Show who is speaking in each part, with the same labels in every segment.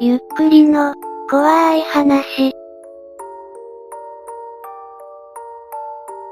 Speaker 1: ゆっくりの、怖い話。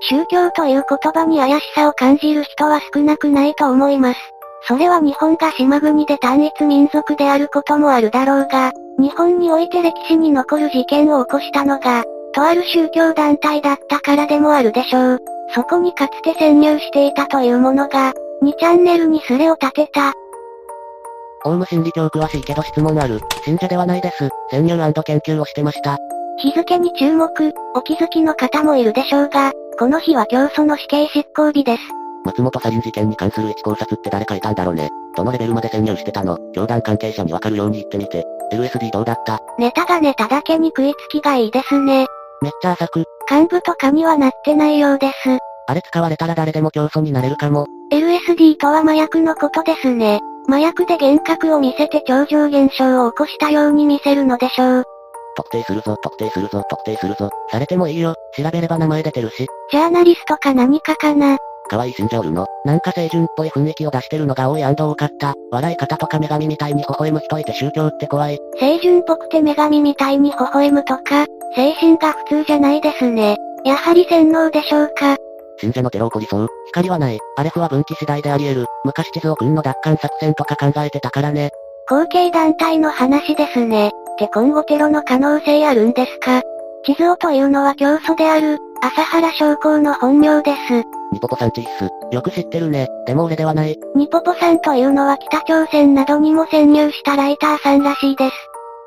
Speaker 1: 宗教という言葉に怪しさを感じる人は少なくないと思います。それは日本が島国で単一民族であることもあるだろうが、日本において歴史に残る事件を起こしたのが、とある宗教団体だったからでもあるでしょう。そこにかつて潜入していたというものが、2チャンネルにスレを立てた。
Speaker 2: オウム真理教詳しいけど質問ある。信者ではないです。潜入研究をしてました。
Speaker 1: 日付に注目、お気づきの方もいるでしょうが、この日は教祖の死刑執行日です。
Speaker 2: 松本サリン事件に関する一考察って誰かいたんだろうね。どのレベルまで潜入してたの？教団関係者にわかるように言ってみて。LSD どうだった？
Speaker 1: ネタがネタだけに食いつきがいいですね。
Speaker 2: めっちゃ浅く。
Speaker 1: 幹部とかにはなってないようです。
Speaker 2: あれ使われたら誰でも教祖になれるかも。
Speaker 1: LSD とは麻薬のことですね。麻薬で幻覚を見せて超常現象を起こしたように見せるのでしょう。
Speaker 2: 特定するぞ、特定するぞ、特定するぞ。されてもいいよ。調べれば名前出てるし。
Speaker 1: ジャーナリストか何かかな。
Speaker 2: 可愛い信者おるのなんか清純っぽい雰囲気を出してるのが多い多かった。笑い方とか女神みたいに微笑む人いて宗教って怖い。
Speaker 1: 清純っぽくて女神みたいに微笑むとか、精神が普通じゃないですね。やはり洗脳でしょうか。
Speaker 2: 信者のテロ起こりそう。光はない。アレフは分岐次第であり得る。昔地図を君の奪還作戦とか考えてたからね。
Speaker 1: 後継団体の話ですね。って今後テロの可能性あるんですか？地図をというのは教祖である、朝原将校の本名です。
Speaker 2: ニポポさんチッス。よく知ってるね。でも俺ではない。
Speaker 1: ニポポさんというのは北朝鮮などにも潜入したライターさんらしいです。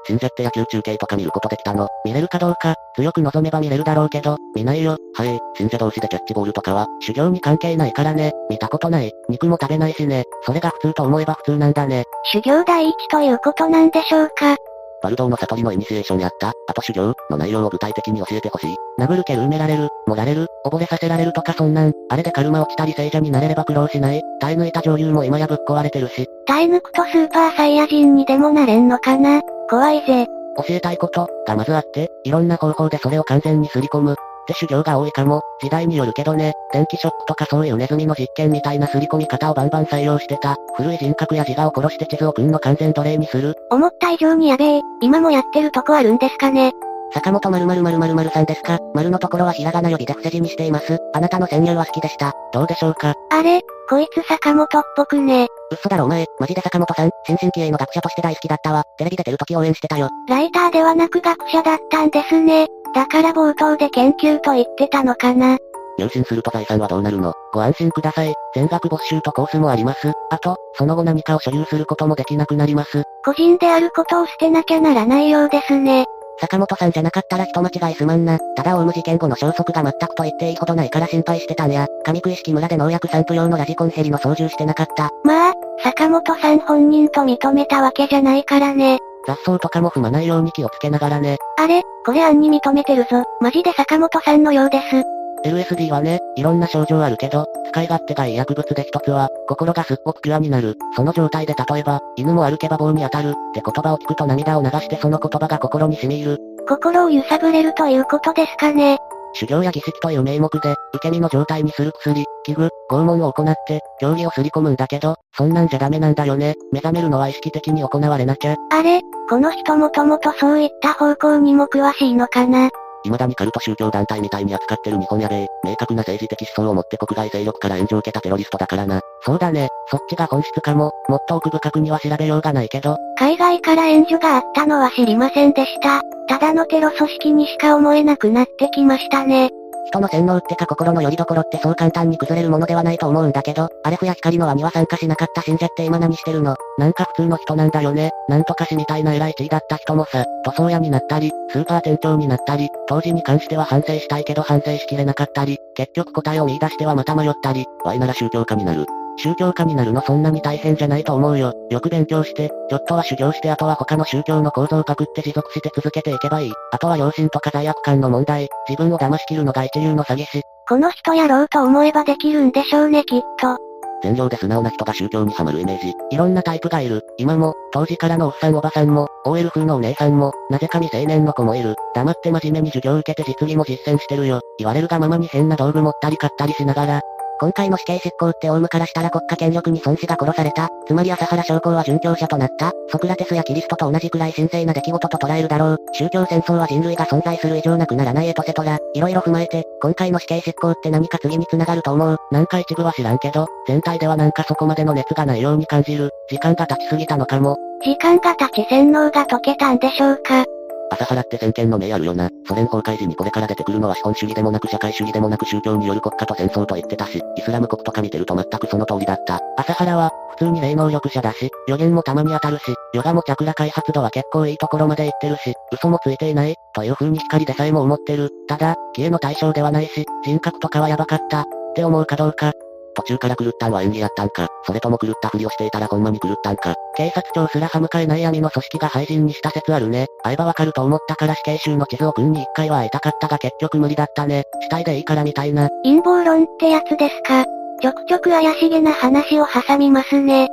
Speaker 2: 信者って野球中継とか見ることできたの見れるかどうか、強く望めば見れるだろうけど、見ないよ。はい、信者同士でキャッチボールとかは、修行に関係ないからね。見たことない。肉も食べないしね。それが普通と思えば普通なんだね。
Speaker 1: 修行第一ということなんでしょうか
Speaker 2: バルドーの悟りのイニシエーションやった、あと修行の内容を具体的に教えてほしい。殴る蹴る埋められる、盛られる、溺れさせられるとかそんなん、あれでカルマ落ちたり聖者になれれば苦労しない。耐え抜いた女優も今やぶっ壊れてるし。
Speaker 1: 耐え抜くとスーパーサイヤ人にでもなれんのかな怖いぜ。
Speaker 2: 教えたいこと、がまずあって、いろんな方法でそれを完全にすり込む。って修行が多いかも。時代によるけどね。電気ショックとかそういうネズミの実験みたいな刷り込み方をバンバン採用してた。古い人格や自我を殺して地図を君の完全奴隷にする。
Speaker 1: 思った以上にやべえ。今もやってるとこあるんですかね。
Speaker 2: 坂本〇〇〇〇〇さんですか丸のところはひらがな呼びで伏せ字にしています。あなたの潜入は好きでした。どうでしょうか
Speaker 1: あれ？こいつ坂本っぽくね。
Speaker 2: 嘘だろお前、マジで坂本さん、新進気鋭の学者として大好きだったわ。テレビ出てる時応援してたよ。
Speaker 1: ライターではなく学者だったんですね。だから冒頭で研究と言ってたのかな。
Speaker 2: 入信すると財産はどうなるの？ご安心ください。全額没収とコースもあります。あと、その後何かを所有することもできなくなります。
Speaker 1: 個人であることを捨てなきゃならないようですね。
Speaker 2: 坂本さんじゃなかったら人間違いすまんな。ただオウム事件後の消息が全くと言っていいほどないから心配してたんや。上食い式村で農薬散布用のラジコンヘリの操縦してなかった。
Speaker 1: まあ、坂本さん本人と認めたわけじゃないからね。
Speaker 2: 雑草とかも踏まないように気をつけながらね。
Speaker 1: あれ、これ案に認めてるぞ。マジで坂本さんのようです。
Speaker 2: LSD はね、いろんな症状あるけど、使い勝手がいい薬物で一つは、心がすっごくピュアになる。その状態で例えば、犬も歩けば棒に当たる、って言葉を聞くと涙を流してその言葉が心に染み入る。
Speaker 1: 心を揺さぶれるということですかね。
Speaker 2: 修行や儀式という名目で、受け身の状態にする薬、器具、拷問を行って、競技をすり込むんだけど、そんなんじゃダメなんだよね。目覚めるのは意識的に行われなきゃ。
Speaker 1: あれ、この人もともとそういった方向にも詳しいのかな？
Speaker 2: 未だにカルト宗教団体みたいに扱ってる日本や米、明確な政治的思想を持って国外勢力から援助を受けたテロリストだからな。そうだね、そっちが本質かも、もっと奥深くには調べようがないけど。
Speaker 1: 海外から援助があったのは知りませんでした。ただのテロ組織にしか思えなくなってきましたね。
Speaker 2: 人の洗脳ってか心の拠り所ってそう簡単に崩れるものではないと思うんだけど、アレフや光の輪には参加しなかった信者って今何してるの？なんか普通の人なんだよね。なんとかしみたいな偉い地位だった人もさ、塗装屋になったり、スーパー店長になったり、当時に関しては反省したいけど反省しきれなかったり、結局答えを見出してはまた迷ったり、ワイなら宗教家になる。宗教家になるのそんなに大変じゃないと思うよ。よく勉強して、ちょっとは修行してあとは他の宗教の構造をパクって持続して続けていけばいい。あとは良心とか罪悪感の問題、自分を騙し切るのが一流の詐欺師。
Speaker 1: この人やろうと思えばできるんでしょうねきっと。
Speaker 2: 善良で素直な人が宗教にはまるイメージ。いろんなタイプがいる。今も、当時からのおっさんおばさんも、OL 風のお姉さんも、なぜか未成年の子もいる。黙って真面目に授業受けて実技も実践してるよ。言われるがままに変な道具持ったり買ったりしながら、今回の死刑執行ってオウムからしたら国家権力に孫子が殺された。つまり朝原将校は殉教者となった。ソクラテスやキリストと同じくらい神聖な出来事と捉えるだろう。宗教戦争は人類が存在する以上なくならないエトセトラ。いろいろ踏まえて、今回の死刑執行って何か次に繋がると思う？なんか一部は知らんけど、全体ではなんかそこまでの熱がないように感じる。時間が経ちすぎたのかも。
Speaker 1: 時間が経ち洗脳が解けたんでしょうか？
Speaker 2: 朝原って先見の明あるよな。ソ連崩壊時にこれから出てくるのは資本主義でもなく社会主義でもなく宗教による国家と戦争と言ってたし、イスラム国とか見てると全くその通りだった。朝原は、普通に霊能力者だし、予言もたまに当たるし、ヨガもチャクラ開発度は結構いいところまで行ってるし、嘘もついていない、という風に光でさえも思ってる。ただ、消えの対象ではないし、人格とかはやばかった、って思うかどうか、途中から狂ったんは演技やったんか、それとも狂ったふりをしていたらほんまに狂ったんか。警察庁すら歯向かえない闇の組織が廃人にした説あるね。会えばわかると思ったから死刑囚の地図を君に一回は会いたかったが結局無理だったね。死体でいいからみたいな。
Speaker 1: 陰謀論ってやつですか。ちょくちょく怪しげな話を挟みますね。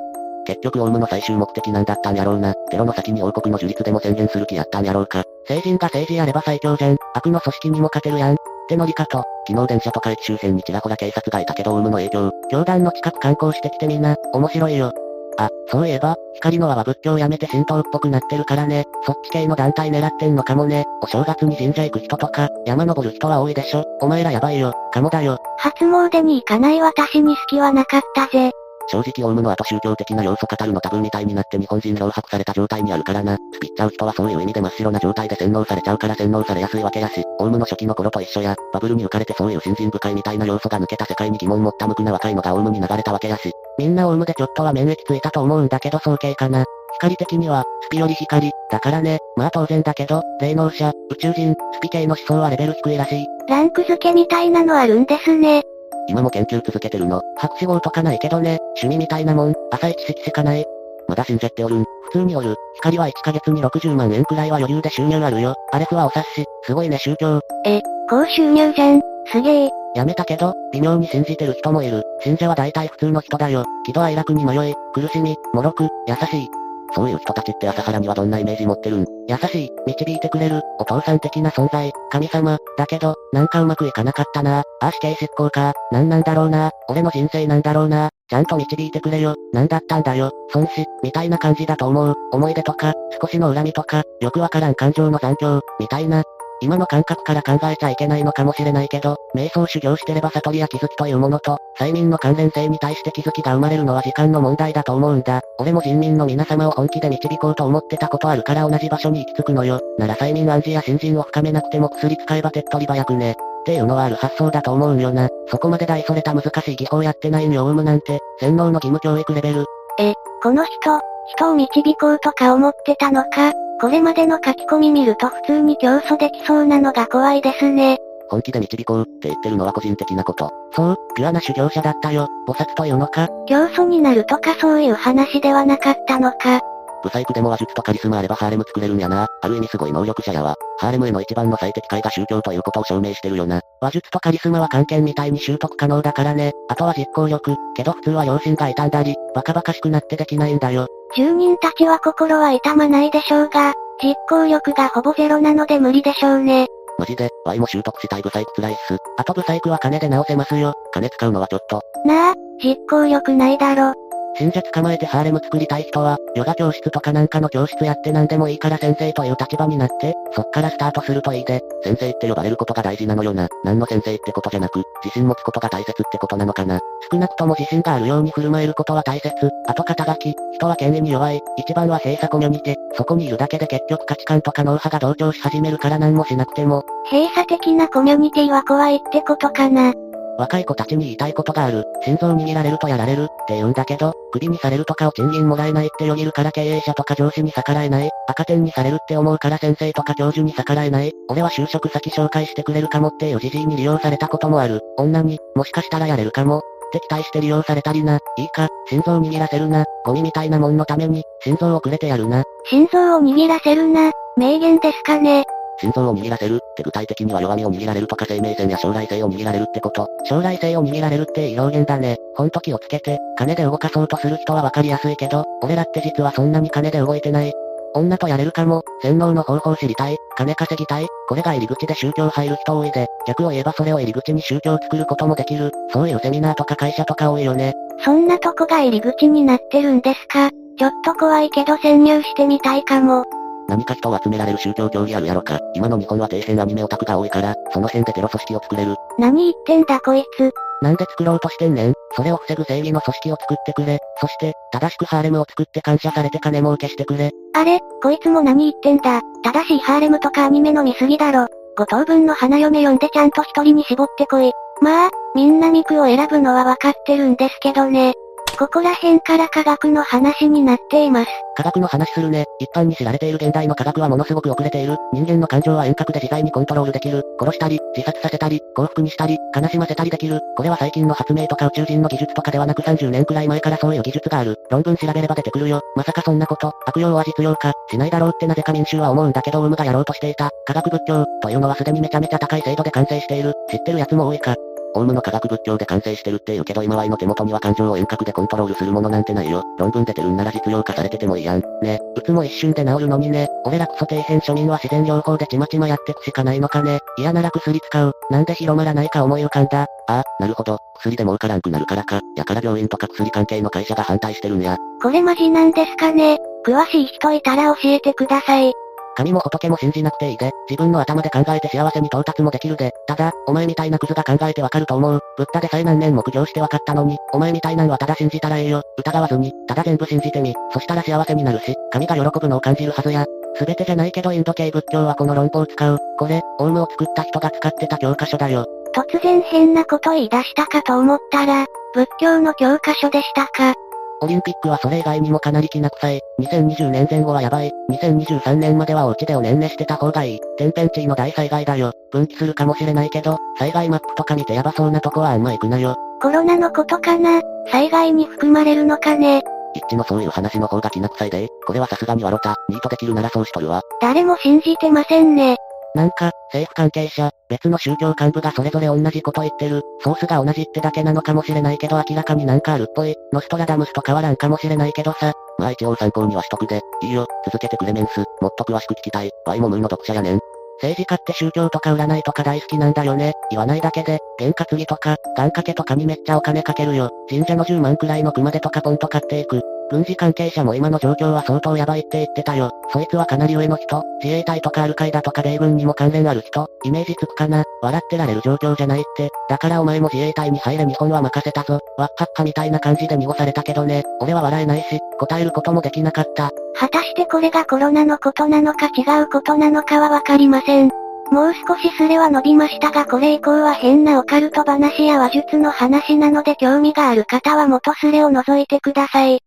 Speaker 2: 結局オウムの最終目的なんだったんやろうな。テロの先に王国の樹立でも宣言する気やったんやろうか。成人が政治やれば最強じゃん。悪の組織にも勝てるやん。ってノリかと。昨日電車とか駅周辺にちらほら警察がいたけどオウムの影響。教団の近く観光してきてみんな、面白いよ。あ、そういえば、光の輪は仏教やめて神道っぽくなってるからね。そっち系の団体狙ってんのかもね。お正月に神社行く人とか、山登る人は多いでしょ。お前らやばいよ。かもだよ。
Speaker 1: 初詣に行かない私に隙はなかったぜ。
Speaker 2: 正直オウムの後宗教的な要素語るの多分みたいになって日本人老迫された状態にあるからな。スピっちゃう人はそういう意味で真っ白な状態で洗脳されちゃうから洗脳されやすいわけやし、オウムの初期の頃と一緒や、バブルに浮かれてそういう信心深いみたいな要素が抜けた世界に疑問持った無垢な若いのがオウムに流れたわけやし、みんなオウムでちょっとは免疫ついたと思うんだけど早計かな。光的には、スピより光、だからね、まあ当然だけど、霊能者、宇宙人、スピ系の思想はレベル低いらしい。
Speaker 1: ランク付けみたいなのあるんですね。
Speaker 2: 今も研究続けてるの。博士号とかないけどね、趣味みたいなもん、浅い知識しかない。まだ信じておるん。普通におる。光は1ヶ月に60万円くらいは余裕で収入あるよ。アレフはお察し。すごいね宗教。
Speaker 1: え、高収入じゃん。すげえ。
Speaker 2: やめたけど、微妙に信じてる人もいる。信者は大体普通の人だよ。喜怒哀楽に迷い、苦しみ、脆く、優しい。そういう人たちって朝原にはどんなイメージ持ってるん？優しい、導いてくれる、お父さん的な存在、神様、だけど、なんかうまくいかなかったな。あ、死刑執行か、なんなんだろうな。俺の人生なんだろうな。ちゃんと導いてくれよ、なんだったんだよ、孫子、みたいな感じだと思う、思い出とか、少しの恨みとか、よくわからん感情の残響、みたいな、今の感覚から考えちゃいけないのかもしれないけど、瞑想修行してれば悟りや気づきというものと、催眠の関連性に対して気づきが生まれるのは時間の問題だと思うんだ。俺も人民の皆様を本気で導こうと思ってたことあるから同じ場所に行き着くのよ。なら催眠暗示や新人を深めなくても薬使えば手っ取り早くね。っていうのはある発想だと思うんよな。そこまで大それた難しい技法やってないんよオウムなんて、洗脳の義務教育レベル。
Speaker 1: え、この人、人を導こうとか思ってたのかこれまでの書き込み見ると普通に競争できそうなのが怖いですね。
Speaker 2: 本気で導こうって言ってるのは個人的なこと。そう、ピュアな修行者だったよ。菩薩というのか
Speaker 1: 競争になるとかそういう話ではなかったのか。
Speaker 2: ブサイクでも話術とカリスマあればハーレム作れるんやな。ある意味すごい能力者やわ。ハーレムへの一番の最適解が宗教ということを証明してるよな。話術とカリスマは関係みたいに習得可能だからね。あとは実行力。けど普通は良心が傷んだり、バカバカしくなってできないんだよ。
Speaker 1: 住人たちは心は痛まないでしょうが、実行力がほぼゼロなので無理でしょうね。
Speaker 2: マジで、ワイも習得したいブサイク辛いっす。あとブサイクは金で直せますよ。金使うのはちょっと。
Speaker 1: なあ、実行力ないだろ。
Speaker 2: 信者捕まえてハーレム作りたい人は、ヨガ教室とかなんかの教室やって何でもいいから先生という立場になって、そっからスタートするといいで、先生って呼ばれることが大事なのよな。何の先生ってことじゃなく、自信持つことが大切ってことなのかな。少なくとも自信があるように振る舞えることは大切。あと肩書き、人は権威に弱い。一番は閉鎖コミュニティ。そこにいるだけで結局価値観とか脳波が同調し始めるから何もしなくても。
Speaker 1: 閉鎖的なコミュニティは怖いってことかな。
Speaker 2: 若い子たちに言いたいことがある。心臓握られるとやられるって言うんだけど、首にされるとかを賃金もらえないってよぎるから経営者とか上司に逆らえない。赤点にされるって思うから先生とか教授に逆らえない。俺は就職先紹介してくれるかもっていうじじいに利用されたこともある。女に、もしかしたらやれるかも。って期待して利用されたりな。いいか、心臓握らせるな。ゴミみたいなもんのために、心臓をくれてやるな。
Speaker 1: 心臓を握らせるな。名言ですかね。
Speaker 2: 心臓を握らせるって具体的には弱みを握られるとか生命線や将来性を握られるってこと。将来性を握られるっていい表現だね。ほんと気をつけて、金で動かそうとする人はわかりやすいけど、俺らって実はそんなに金で動いてない。女とやれるかも、洗脳の方法知りたい、金稼ぎたい、これが入り口で宗教入る人多いで、逆を言えばそれを入り口に宗教作ることもできる、そういうセミナーとか会社とか多いよね。
Speaker 1: そんなとこが入り口になってるんですかちょっと怖いけど潜入してみたいかも。
Speaker 2: 何か人を集められる宗教競技あるやろか。今の日本は底辺アニメオタクが多いから、その辺でテロ組織を作れる。
Speaker 1: 何言ってんだこいつ。
Speaker 2: なんで作ろうとしてんねんそれを防ぐ正義の組織を作ってくれ。そして、正しくハーレムを作って感謝されて金儲けしてくれ。
Speaker 1: あれ、こいつも何言ってんだ。正しいハーレムとかアニメの見過ぎだろ。五等分の花嫁読んでちゃんと一人に絞ってこい。まあ、みんなミクを選ぶのはわかってるんですけどね。ここら辺から科学の話になっています。
Speaker 2: 科学の話するね。一般に知られている現代の科学はものすごく遅れている。人間の感情は遠隔で自在にコントロールできる。殺したり、自殺させたり、幸福にしたり、悲しませたりできる。これは最近の発明とか宇宙人の技術とかではなく30年くらい前からそういう技術がある。論文調べれば出てくるよ。まさかそんなこと、悪用は実用か、しないだろうってなぜか民衆は思うんだけどオウムがやろうとしていた。科学仏教、というのはすでにめちゃめちゃ高い精度で完成している。知ってる奴も多いか。オウムの科学仏教で完成してるって言うけど今はの手元には感情を遠隔でコントロールするものなんてないよ。論文出てるんなら実用化されててもいいやん。ね。うつも一瞬で治るのにね。俺らクソ底辺庶民は自然療法でちまちまやってくしかないのかね。嫌なら薬使う。なんで広まらないか思い浮かんだ。ああ、なるほど。薬で儲からんくなるからか。やから病院とか薬関係の会社が反対してるんや。
Speaker 1: これマジなんですかね詳しい人いたら教えてください。
Speaker 2: 神も仏も信じなくていいで、自分の頭で考えて幸せに到達もできるで、ただ、お前みたいなクズが考えてわかると思う。ブッダでさえ何年も苦行してわかったのに、お前みたいなんはただ信じたらええよ。疑わずに、ただ全部信じてみ。そしたら幸せになるし、神が喜ぶのを感じるはずや。すべてじゃないけどインド系仏教はこの論法を使う。これ、オウムを作った人が使ってた教科書だよ。
Speaker 1: 突然変なこと言い出したかと思ったら、仏教の教科書でしたか。
Speaker 2: オリンピックはそれ以外にもかなりきな臭い。2020年前後はやばい。2023年まではお家でおねんねしてた方がいい。天変地異の大災害だよ。分岐するかもしれないけど、災害マップとか見てヤバそうなとこはあんま行くなよ。
Speaker 1: コロナのことかな災害に含まれるのかね
Speaker 2: 一致のそういう話の方がきな臭いで。これはさすがに笑った。ニートできるならそうしとるわ。
Speaker 1: 誰も信じてませんね。
Speaker 2: なんか、政府関係者、別の宗教幹部がそれぞれ同じこと言ってる。ソースが同じってだけなのかもしれないけど明らかになんかあるっぽい。ノストラダムスと変わらんかもしれないけどさ。まあ一応参考にはしとくで。いいよ、続けてくれメンス。もっと詳しく聞きたい。ワイもムーの読者やねん。政治家って宗教とか占いとか大好きなんだよね。言わないだけで、験担ぎとか、願掛けとかにめっちゃお金かけるよ。神社の10万くらいの熊手とかポンと買っていく。軍事関係者も今の状況は相当やばいって言ってたよ。そいつはかなり上の人、自衛隊とかアルカイダとか米軍にも関連ある人、イメージつくかな笑ってられる状況じゃないって。だからお前も自衛隊に入れ日本は任せたぞ。わっかっかみたいな感じで濁されたけどね。俺は笑えないし、答えることもできなかった。
Speaker 1: 果たしてこれがコロナのことなのか違うことなのかはわかりません。もう少しスレは伸びましたがこれ以降は変なオカルト話や話術の話なので興味がある方は元スレを覗いてください。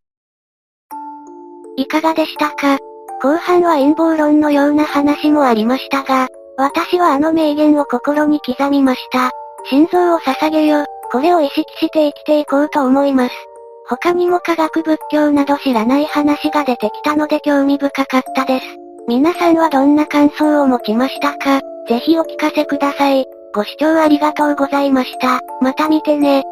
Speaker 1: いかがでしたか？後半は陰謀論のような話もありましたが、私はあの名言を心に刻みました。心臓を捧げよ、これを意識して生きていこうと思います。他にも科学仏教など知らない話が出てきたので興味深かったです。皆さんはどんな感想を持ちましたか？ぜひお聞かせください。ご視聴ありがとうございました。また見てね。